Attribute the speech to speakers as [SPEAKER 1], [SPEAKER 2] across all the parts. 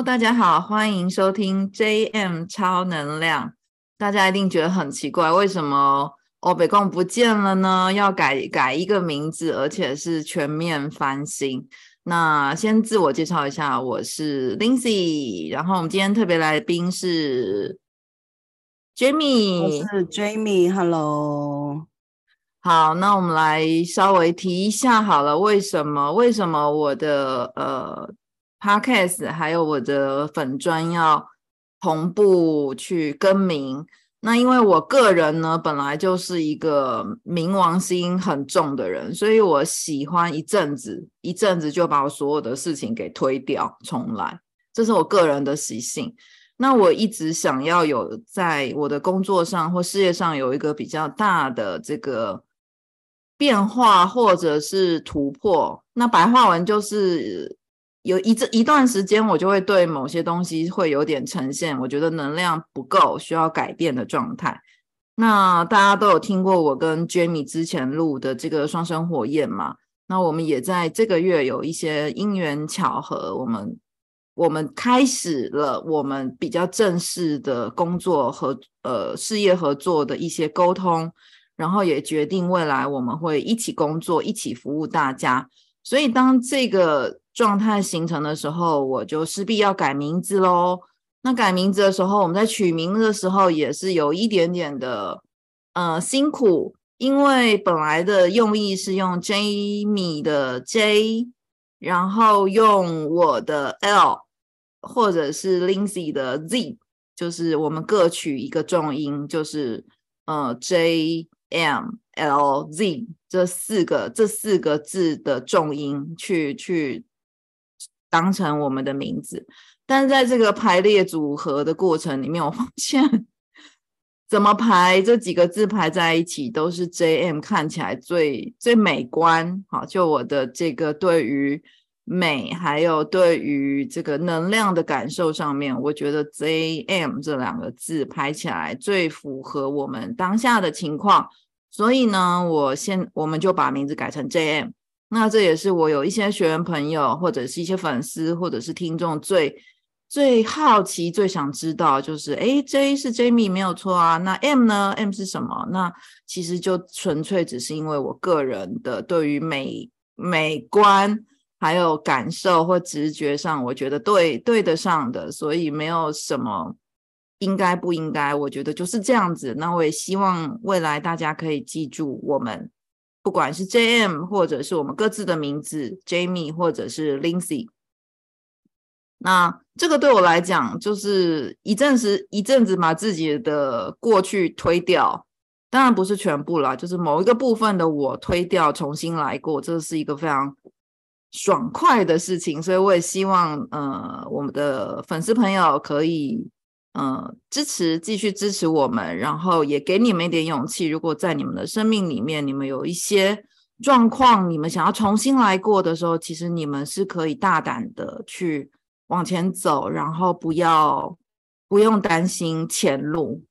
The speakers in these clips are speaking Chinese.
[SPEAKER 1] Hello，大家好，欢迎收听 JM 超能量。大家一定觉得很奇怪，为什么欧北贡不见了呢？要改改一个名字，而且是全面翻新。那先自我介绍一下，我是 Lindsay，然后我们今天特别来宾是 Jamie，
[SPEAKER 2] 我是 Jamie，Hello。
[SPEAKER 1] 好，那我们来稍微提一下好了，为什么为什么我的呃 Podcast 还有我的粉专要同步去更名？那因为我个人呢，本来就是一个冥王星很重的人，所以我喜欢一阵子一阵子就把我所有的事情给推掉重来，这是我个人的习性。那我一直想要有在我的工作上或事业上有一个比较大的这个。变化或者是突破，那白话文就是有一这一段时间，我就会对某些东西会有点呈现，我觉得能量不够，需要改变的状态。那大家都有听过我跟 Jamie 之前录的这个双生火焰嘛？那我们也在这个月有一些因缘巧合，我们我们开始了我们比较正式的工作和呃事业合作的一些沟通。然后也决定未来我们会一起工作，一起服务大家。所以当这个状态形成的时候，我就势必要改名字喽。那改名字的时候，我们在取名字的时候也是有一点点的呃辛苦，因为本来的用意是用 Jamie 的 J，然后用我的 L，或者是 Lindsay 的 Z，就是我们各取一个重音，就是呃 J。M L Z 这四个这四个字的重音去去当成我们的名字，但在这个排列组合的过程里面，我发现怎么排这几个字排在一起都是 J M 看起来最最美观。好，就我的这个对于美还有对于这个能量的感受上面，我觉得 J M 这两个字排起来最符合我们当下的情况。所以呢，我先我们就把名字改成 JM。那这也是我有一些学员朋友，或者是一些粉丝，或者是听众最最好奇、最想知道，就是诶 J 是 Jamie 没有错啊。那 M 呢？M 是什么？那其实就纯粹只是因为我个人的对于美美观还有感受或直觉上，我觉得对对得上的，所以没有什么。应该不应该？我觉得就是这样子。那我也希望未来大家可以记住我们，不管是 JM 或者是我们各自的名字，Jamie 或者是 Lindsay。那这个对我来讲，就是一阵子一阵子把自己的过去推掉，当然不是全部啦，就是某一个部分的我推掉，重新来过，这是一个非常爽快的事情。所以我也希望，呃，我们的粉丝朋友可以。嗯，支持，继续支持我们，然后也给你们一点勇气。如果在你们的生命里面，你们有一些状况，你们想要重新来过的时候，其实你们是可以大胆的去往前走，然后不要不用担心前路。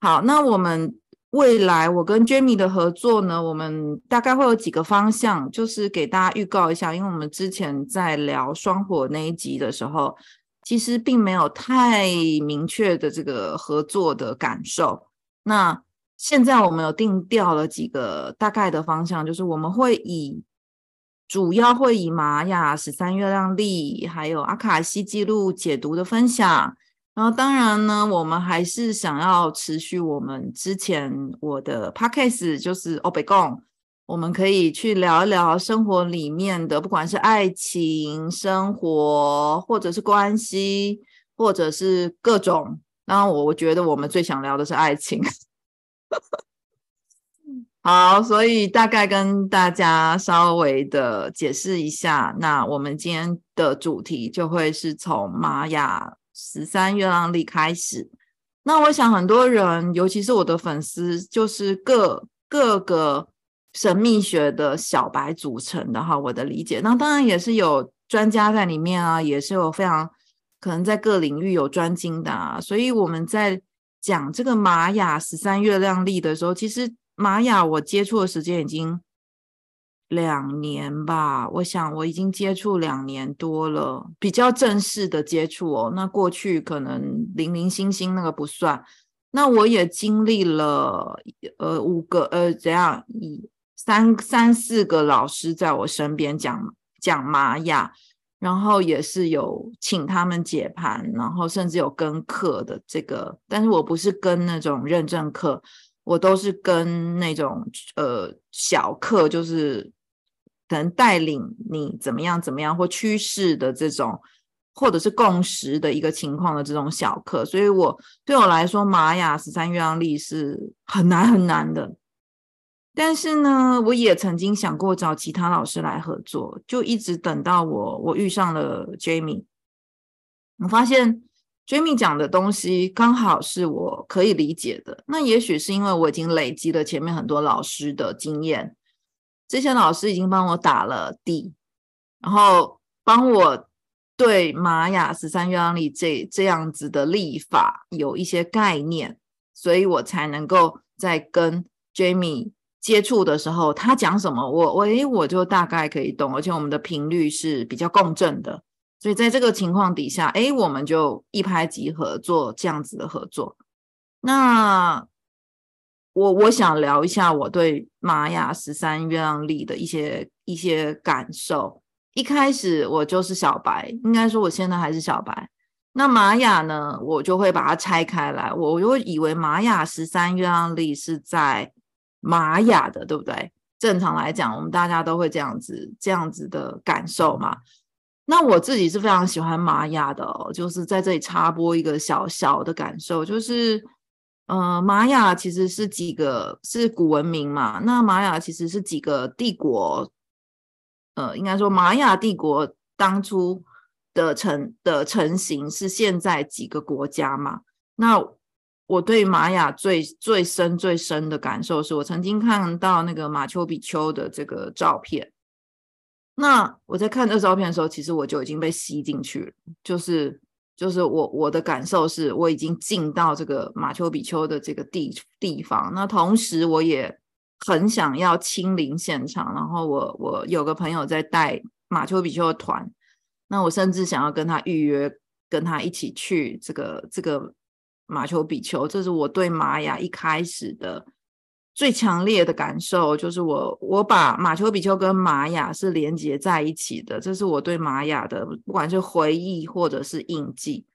[SPEAKER 1] 好，那我们未来我跟 Jamie 的合作呢，我们大概会有几个方向，就是给大家预告一下，因为我们之前在聊双火那一集的时候。其实并没有太明确的这个合作的感受。那现在我们有定调了几个大概的方向，就是我们会以主要会以玛雅十三月亮历，还有阿卡西记录解读的分享。然后当然呢，我们还是想要持续我们之前我的 podcast，就是欧北共。我们可以去聊一聊生活里面的，不管是爱情、生活，或者是关系，或者是各种。那我我觉得我们最想聊的是爱情。好，所以大概跟大家稍微的解释一下，那我们今天的主题就会是从玛雅十三月亮历开始。那我想很多人，尤其是我的粉丝，就是各各个。神秘学的小白组成的哈，我的理解，那当然也是有专家在里面啊，也是有非常可能在各领域有专精的啊。所以我们在讲这个玛雅十三月亮历的时候，其实玛雅我接触的时间已经两年吧，我想我已经接触两年多了，比较正式的接触哦。那过去可能零零星星那个不算。那我也经历了呃五个呃怎样一三三四个老师在我身边讲讲玛雅，然后也是有请他们解盘，然后甚至有跟课的这个，但是我不是跟那种认证课，我都是跟那种呃小课，就是能带领你怎么样怎么样或趋势的这种。或者是共识的一个情况的这种小课，所以我对我来说，玛雅十三月亮历是很难很难的。但是呢，我也曾经想过找其他老师来合作，就一直等到我我遇上了 Jamie，我发现 Jamie 讲的东西刚好是我可以理解的。那也许是因为我已经累积了前面很多老师的经验，这些老师已经帮我打了底，然后帮我。对玛雅十三月亮历这这样子的历法有一些概念，所以我才能够在跟 Jamie 接触的时候，他讲什么，我我诶我就大概可以懂，而且我们的频率是比较共振的，所以在这个情况底下，诶我们就一拍即合做这样子的合作。那我我想聊一下我对玛雅十三月亮历的一些一些感受。一开始我就是小白，应该说我现在还是小白。那玛雅呢，我就会把它拆开来，我就以为玛雅十三月亮历是在玛雅的，对不对？正常来讲，我们大家都会这样子这样子的感受嘛。那我自己是非常喜欢玛雅的哦，就是在这里插播一个小小的感受，就是，呃，玛雅其实是几个是古文明嘛，那玛雅其实是几个帝国。呃，应该说玛雅帝国当初的成的成型是现在几个国家嘛？那我对玛雅最最深最深的感受是我曾经看到那个马丘比丘的这个照片。那我在看这照片的时候，其实我就已经被吸进去了，就是就是我我的感受是我已经进到这个马丘比丘的这个地地方。那同时我也。很想要亲临现场，然后我我有个朋友在带马丘比丘的团，那我甚至想要跟他预约，跟他一起去这个这个马丘比丘。这是我对玛雅一开始的最强烈的感受，就是我我把马丘比丘跟玛雅是连接在一起的，这是我对玛雅的不管是回忆或者是印记。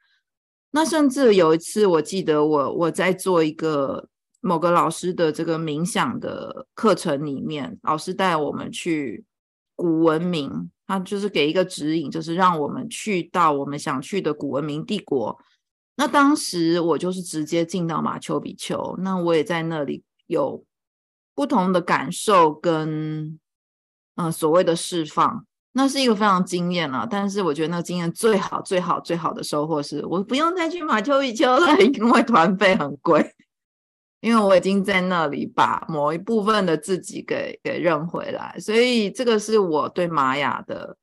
[SPEAKER 1] 那甚至有一次，我记得我我在做一个。某个老师的这个冥想的课程里面，老师带我们去古文明，他就是给一个指引，就是让我们去到我们想去的古文明帝国。那当时我就是直接进到马丘比丘，那我也在那里有不同的感受跟嗯、所谓的释放，那是一个非常惊艳啊。但是我觉得那个经验最好最好最好的收获是，我不用再去马丘比丘了，因为团费很贵。因为我已经在那里把某一部分的自己给给认回来，所以这个是我对玛雅的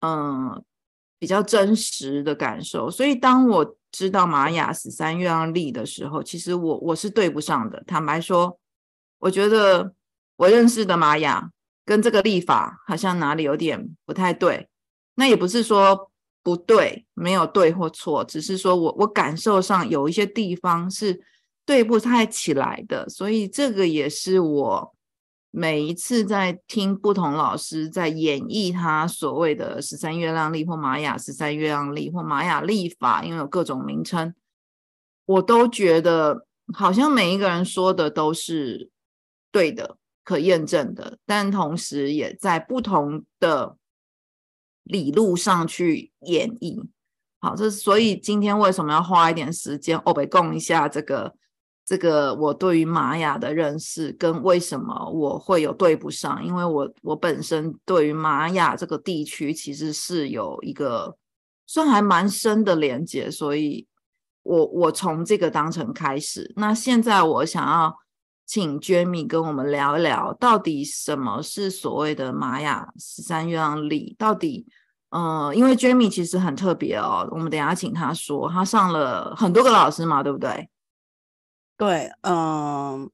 [SPEAKER 1] 嗯比较真实的感受。所以当我知道玛雅十三月亮历的时候，其实我我是对不上的。坦白说，我觉得我认识的玛雅跟这个历法好像哪里有点不太对。那也不是说不对，没有对或错，只是说我我感受上有一些地方是。对不太起来的，所以这个也是我每一次在听不同老师在演绎他所谓的十三月亮历或玛雅十三月亮历或玛雅历法，因为有各种名称，我都觉得好像每一个人说的都是对的、可验证的，但同时也在不同的理路上去演绎。好，这所以今天为什么要花一点时间欧北共一下这个？这个我对于玛雅的认识跟为什么我会有对不上，因为我我本身对于玛雅这个地区其实是有一个算还蛮深的连接，所以我我从这个当成开始。那现在我想要请 Jamie 跟我们聊一聊，到底什么是所谓的玛雅十三月亮历？到底，呃，因为 Jamie 其实很特别哦，我们等下请他说，他上了很多个老师嘛，对不对？
[SPEAKER 2] 对，嗯，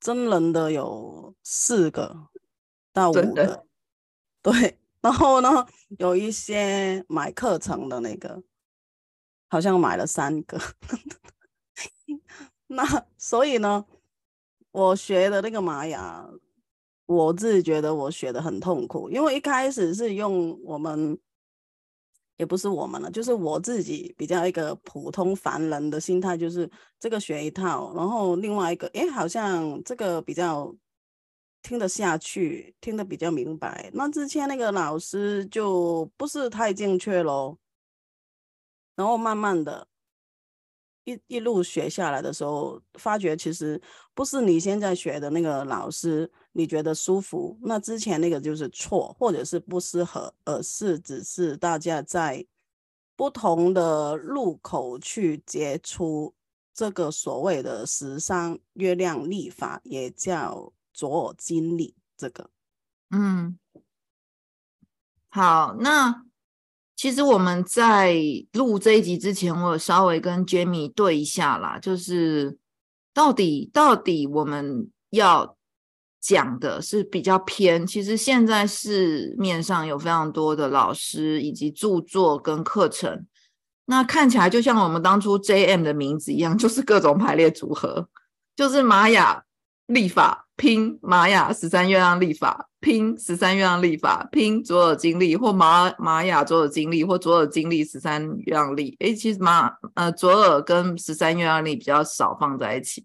[SPEAKER 2] 真人的有四个，到五个，对。然后呢，有一些买课程的那个，好像买了三个。那所以呢，我学的那个玛雅，我自己觉得我学的很痛苦，因为一开始是用我们，也不是我们了，就是我自己比较一个普通凡人的心态，就是这个学一套，然后另外一个，哎，好像这个比较。听得下去，听得比较明白。那之前那个老师就不是太正确咯。然后慢慢的，一一路学下来的时候，发觉其实不是你现在学的那个老师你觉得舒服，那之前那个就是错，或者是不适合，而是只是大家在不同的路口去接触这个所谓的十三月亮历法，也叫。左耳经历这个，
[SPEAKER 1] 嗯，好，那其实我们在录这一集之前，我有稍微跟 Jamie 对一下啦，就是到底到底我们要讲的是比较偏，其实现在市面上有非常多的老师以及著作跟课程，那看起来就像我们当初 JM 的名字一样，就是各种排列组合，就是玛雅历法。拼玛雅十三月亮历法，拼十三月亮历法，拼左耳经历或玛玛雅左耳经历或左耳经历十三月亮历。诶，其实玛呃左耳跟十三月亮历比较少放在一起。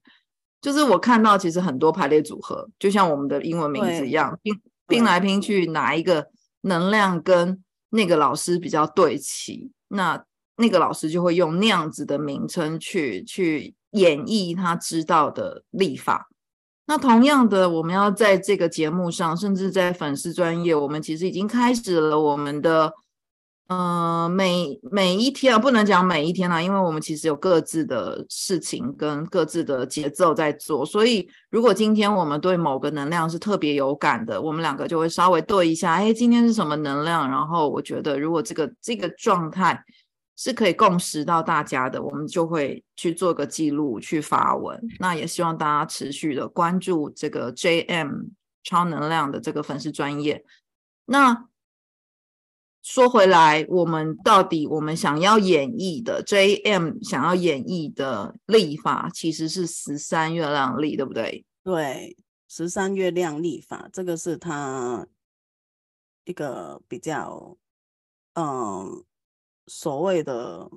[SPEAKER 1] 就是我看到其实很多排列组合，就像我们的英文名字一样，拼拼来拼去，哪一个能量跟那个老师比较对齐，那那个老师就会用那样子的名称去去演绎他知道的历法。那同样的，我们要在这个节目上，甚至在粉丝专业，我们其实已经开始了我们的，呃，每每一天啊，不能讲每一天啊，因为我们其实有各自的事情跟各自的节奏在做，所以如果今天我们对某个能量是特别有感的，我们两个就会稍微对一下，哎，今天是什么能量？然后我觉得，如果这个这个状态。是可以共识到大家的，我们就会去做个记录，去发文。那也希望大家持续的关注这个 JM 超能量的这个粉丝专业。那说回来，我们到底我们想要演绎的 JM 想要演绎的历法，其实是十三月亮历，对不对？
[SPEAKER 2] 对，十三月亮历法，这个是它一个比较，嗯。所谓的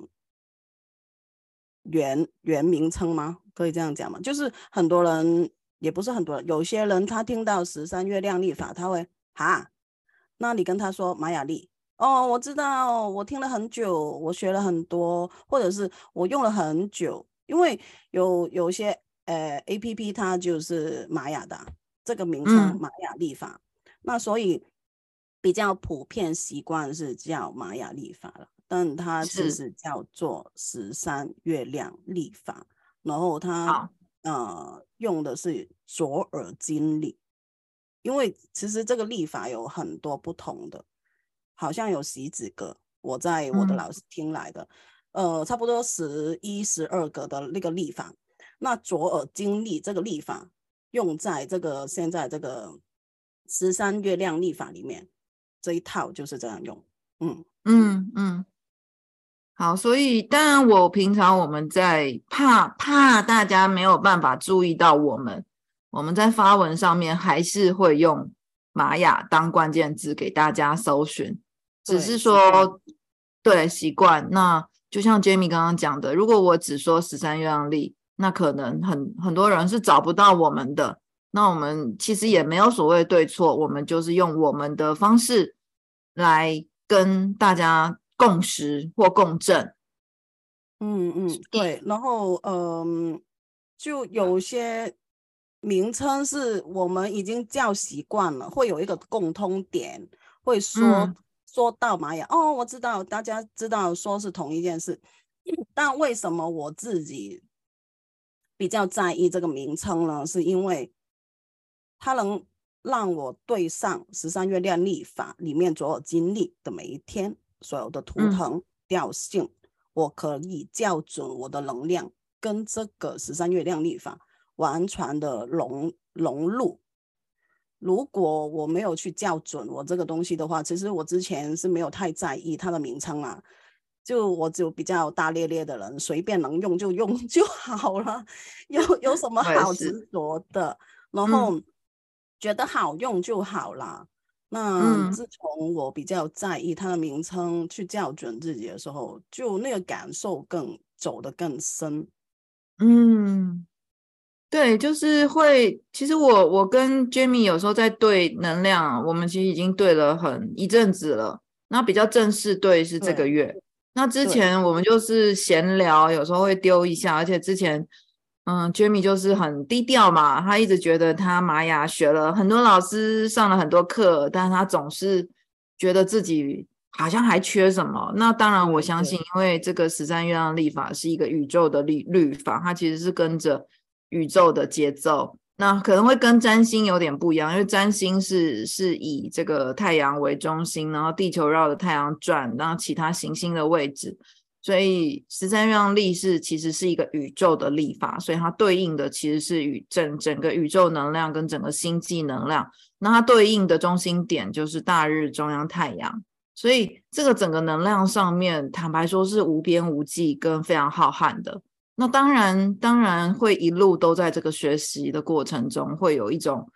[SPEAKER 2] 原原名称吗？可以这样讲吗？就是很多人，也不是很多人，有些人他听到十三月亮历法，他会哈，那你跟他说玛雅历哦，我知道，我听了很久，我学了很多，或者是我用了很久，因为有有些呃 APP 它就是玛雅的这个名称玛雅历法，嗯，那所以比较普遍习惯是叫玛雅历法了。但它其实叫做十三月亮历法，然后它呃用的是左耳经历，因为其实这个历法有很多不同的，好像有十几个，我在我的老师听来的，嗯、呃，差不多十一、十二个的那个历法。那左耳经历这个历法用在这个现在这个十三月亮历法里面，这一套就是这样用，嗯嗯嗯。
[SPEAKER 1] 好，所以当然，我平常我们在怕怕大家没有办法注意到我们，我们在发文上面还是会用玛雅当关键字给大家搜寻，只是说对习惯。那就像 Jamie 刚刚讲的，如果我只说十三月亮历，那可能很很多人是找不到我们的。那我们其实也没有所谓对错，我们就是用我们的方式来跟大家。共识或共振，
[SPEAKER 2] 嗯嗯，对。然后，嗯、呃，就有些名称是我们已经叫习惯了，会有一个共通点，会说、嗯、说到玛雅。哦，我知道，大家知道说是同一件事，但为什么我自己比较在意这个名称呢？是因为它能让我对上十三月亮历法里面所有经历的每一天。所有的图腾调性，嗯，我可以校准我的能量，跟这个十三月亮历法完全的融融入。如果我没有去校准我这个东西的话，其实我之前是没有太在意它的名称啊。就我就比较大咧咧的人，随便能用就用 就好了，有有什么 好执着的？然后觉得好用就好啦。那自从我比较在意它的名称，去校准自己的时候，就那个感受更走得更深。
[SPEAKER 1] 嗯。对，就是会。其实我我跟 Jamie 有时候在对能量，我们其实已经对了很一阵子了。那比较正式对是这个月。那之前我们就是闲聊，有时候会丢一下。而且之前，嗯，Jamie 就是很低调嘛，他一直觉得他玛雅学了很多老师上了很多课，但是他总是觉得自己好像还缺什么。那当然，我相信，因为这个十三月亮历法是一个宇宙的律律法，它其实是跟着。宇宙的节奏，那可能会跟占星有点不一样，因为占星是是以这个太阳为中心，然后地球绕着太阳转，然后其他行星的位置，所以十三月亮历是其实是一个宇宙的历法，所以它对应的其实是宇整整个宇宙能量跟整个星际能量，那它对应的中心点就是大日中央太阳，所以这个整个能量上面，坦白说是无边无际跟非常浩瀚的。那当然，当然会一路都在这个学习的过程中，会有一种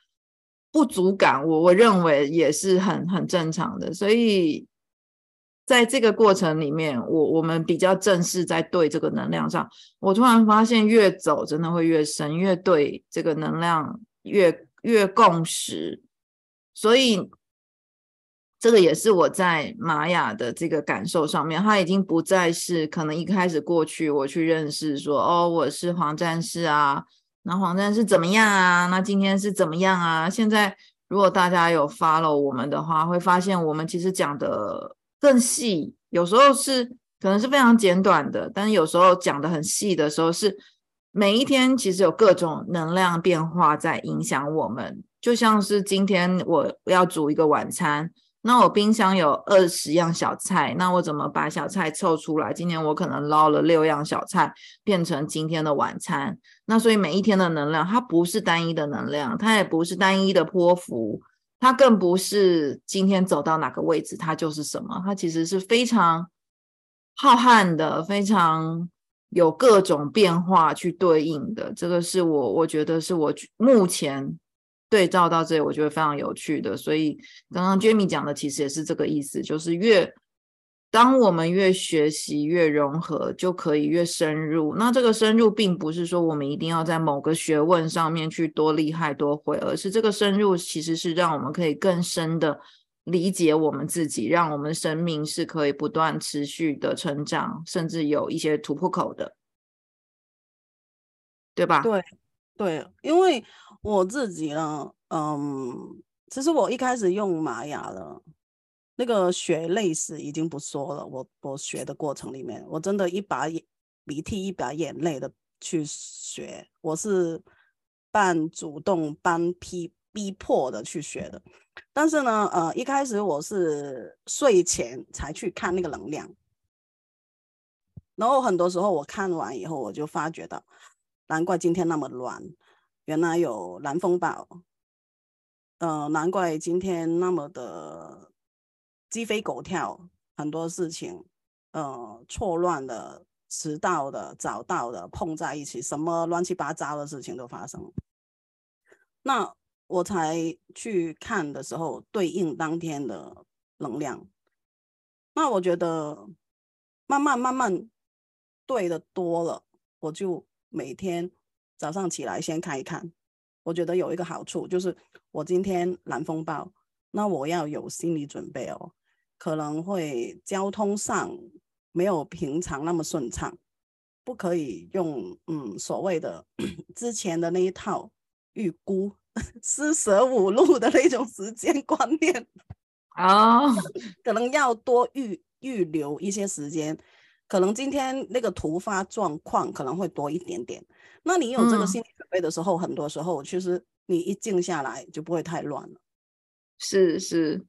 [SPEAKER 1] 不足感。我我认为也是很很正常的。所以在这个过程里面，我我们比较正式在对这个能量上，我突然发现越走真的会越深，越对这个能量越越共识。所以。这个也是我在玛雅的这个感受上面，它已经不再是可能一开始过去我去认识说，哦，我是黄战士啊，那黄战士怎么样啊？那今天是怎么样啊？现在如果大家有 follow 我们的话，会发现我们其实讲的更细，有时候是可能是非常简短的，但是有时候讲的很细的时候，是每一天其实有各种能量变化在影响我们，就像是今天我要煮一个晚餐。那我冰箱有二十样小菜，那我怎么把小菜凑出来？今天我可能捞了六样小菜，变成今天的晚餐。那所以每一天的能量，它不是单一的能量，它也不是单一的波幅，它更不是今天走到哪个位置，它就是什么。它其实是非常浩瀚的，非常有各种变化去对应的。这个是我我觉得是我目前。对照到这里，我觉得非常有趣的。所以刚刚 Jamie 讲的其实也是这个意思，就是越当我们越学习越融合，就可以越深入。那这个深入并不是说我们一定要在某个学问上面去多厉害多会，而是这个深入其实是让我们可以更深的理解我们自己，让我们生命是可以不断持续的成长，甚至有一些突破口的，对吧？
[SPEAKER 2] 对。对，因为我自己呢，嗯，其实我一开始用玛雅的，那个血泪史已经不说了。我我学的过程里面，我真的一把鼻涕一把眼泪的去学，我是半主动半逼逼迫的去学的。但是呢，呃，一开始我是睡前才去看那个能量，然后很多时候我看完以后，我就发觉到。难怪今天那么乱，原来有蓝风暴。呃，难怪今天那么的鸡飞狗跳，很多事情，呃，错乱的、迟到的、早到的碰在一起，什么乱七八糟的事情都发生。那我才去看的时候，对应当天的能量。那我觉得慢慢慢慢对的多了，我就。每天早上起来先看一看，我觉得有一个好处就是，我今天蓝风暴，那我要有心理准备哦，可能会交通上没有平常那么顺畅，不可以用嗯所谓的 之前的那一套预估四舍五入的那种时间观念
[SPEAKER 1] 啊，oh.
[SPEAKER 2] 可能要多预预留一些时间。可能今天那个突发状况可能会多一点点，那你有这个心理准备的时候，嗯、很多时候其实你一静下来就不会太乱了。
[SPEAKER 1] 是是，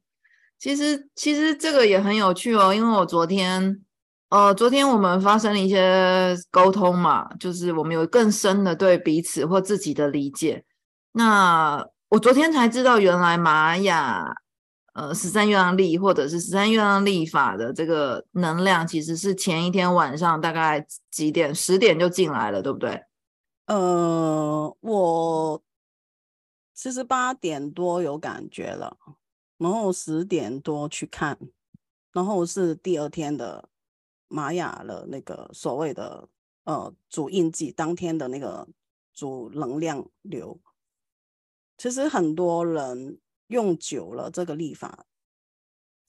[SPEAKER 1] 其实其实这个也很有趣哦，因为我昨天呃，昨天我们发生了一些沟通嘛，就是我们有更深的对彼此或自己的理解。那我昨天才知道，原来玛雅呃十三月亮历或者是十三月亮历法的这个能量，其实是前一天晚上大概几点？十点就进来了，对不对？
[SPEAKER 2] 呃，我其实八点多有感觉了，然后十点多去看，然后是第二天的玛雅的那个所谓的呃主印记，当天的那个主能量流。其实很多人用久了这个历法，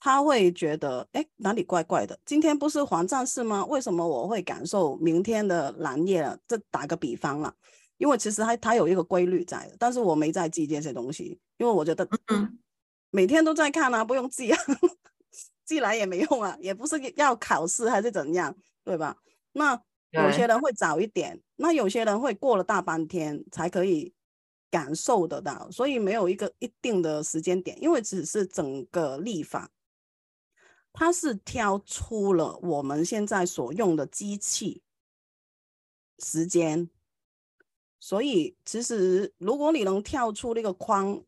[SPEAKER 2] 他会觉得，哎，哪里怪怪的？今天不是黄战士吗？为什么我会感受明天的蓝夜了？这打个比方了，因为其实它它有一个规律在的，但是我没在记这些东西，因为我觉得，嗯，每天都在看啊，不用记啊，记来也没用啊，也不是要考试还是怎样，对吧？那有些人会早一点，那有些人会过了大半天才可以。感受得到，所以没有一个一定的时间点，因为只是整个立法，它是挑出了我们现在所用的机器时间，所以其实如果你能跳出那个框，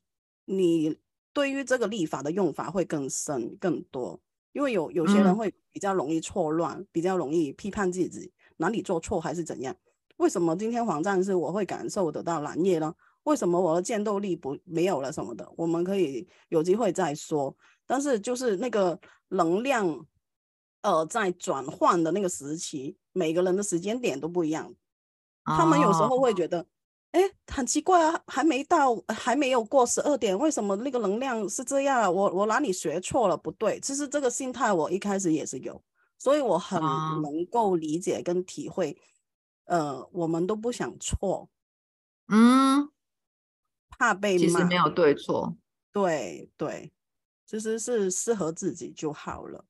[SPEAKER 2] 你对于这个立法的用法会更深更多，因为有有些人会比较容易错乱，嗯、比较容易批判自己哪里做错还是怎样，为什么今天黄战士我会感受得到蓝叶呢？为什么我的战斗力不没有了什么的？我们可以有机会再说。但是就是那个能量，呃，在转换的那个时期，每个人的时间点都不一样。他们有时候会觉得，哎、哦，很奇怪啊，还没到，还没有过十二点，为什么那个能量是这样？我我哪里学错了？不对，其实这个心态我一开始也是有，所以我很能够理解跟体会。哦、呃，我们都不想错，嗯。怕被骂，
[SPEAKER 1] 其实没有对错，
[SPEAKER 2] 对对，其实是适合自己就好了。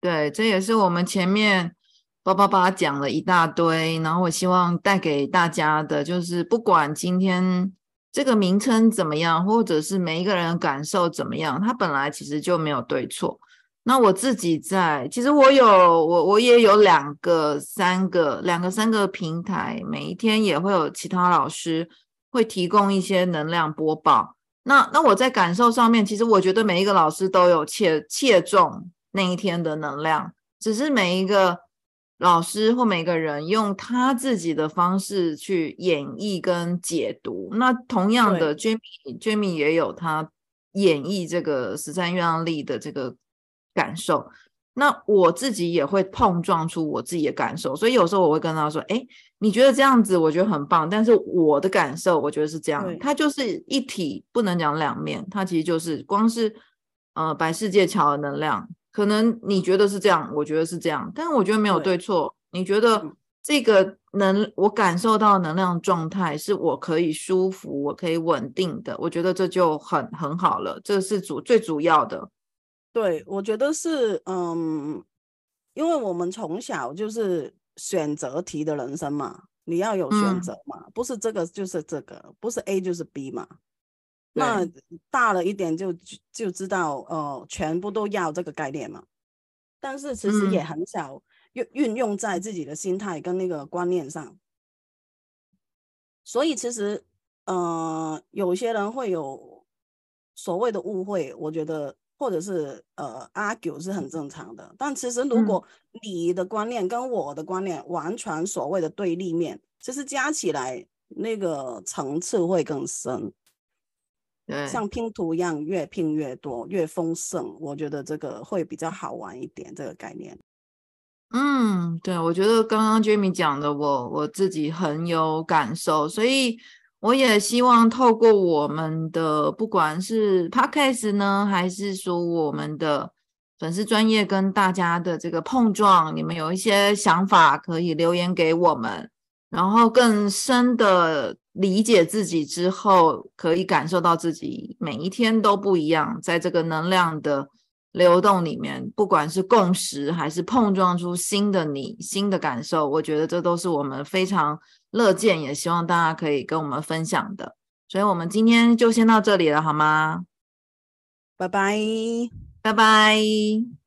[SPEAKER 1] 对，这也是我们前面叭叭叭讲了一大堆，然后我希望带给大家的，就是不管今天这个名称怎么样，或者是每一个人感受怎么样，它本来其实就没有对错。那我自己在，其实我有我我也有两个、三个、两个、三个平台，每一天也会有其他老师。会提供一些能量播报。那那我在感受上面，其实我觉得每一个老师都有切切中那一天的能量，只是每一个老师或每个人用他自己的方式去演绎跟解读。那同样的，Jamie Jamie 也有他演绎这个十三月亮历的这个感受。那我自己也会碰撞出我自己的感受，所以有时候我会跟他说：“哎，你觉得这样子，我觉得很棒，但是我的感受，我觉得是这样。”它就是一体，不能讲两面。它其实就是光是呃白世界桥的能量，可能你觉得是这样，我觉得是这样，但是我觉得没有对错。你觉得这个能我感受到能量状态是我可以舒服，我可以稳定的，我觉得这就很很好了，这是主最主要的。
[SPEAKER 2] 对，我觉得是，嗯，因为我们从小就是选择题的人生嘛，你要有选择嘛，嗯、不是这个就是这个，不是 A 就是 B 嘛。那大了一点就就知道，呃，全部都要这个概念嘛。但是其实也很少运运用在自己的心态跟那个观念上。所以其实，呃，有些人会有所谓的误会，我觉得。或者是呃，argue 是很正常的，但其实如果你的观念跟我的观念完全所谓的对立面，其实加起来那个层次会更深。
[SPEAKER 1] 对，
[SPEAKER 2] 像拼图一样，越拼越多，越丰盛。我觉得这个会比较好玩一点，这个概念。
[SPEAKER 1] 嗯，对，我觉得刚刚 Jamie 讲的我，我我自己很有感受，所以。我也希望透过我们的不管是 Podcast 呢，还是说我们的粉丝专业跟大家的这个碰撞，你们有一些想法可以留言给我们，然后更深的理解自己之后，可以感受到自己每一天都不一样，在这个能量的流动里面，不管是共识还是碰撞出新的你、新的感受，我觉得这都是我们非常。乐见，也希望大家可以跟我们分享的，所以我们今天就先到这里了，好吗？
[SPEAKER 2] 拜拜，
[SPEAKER 1] 拜拜。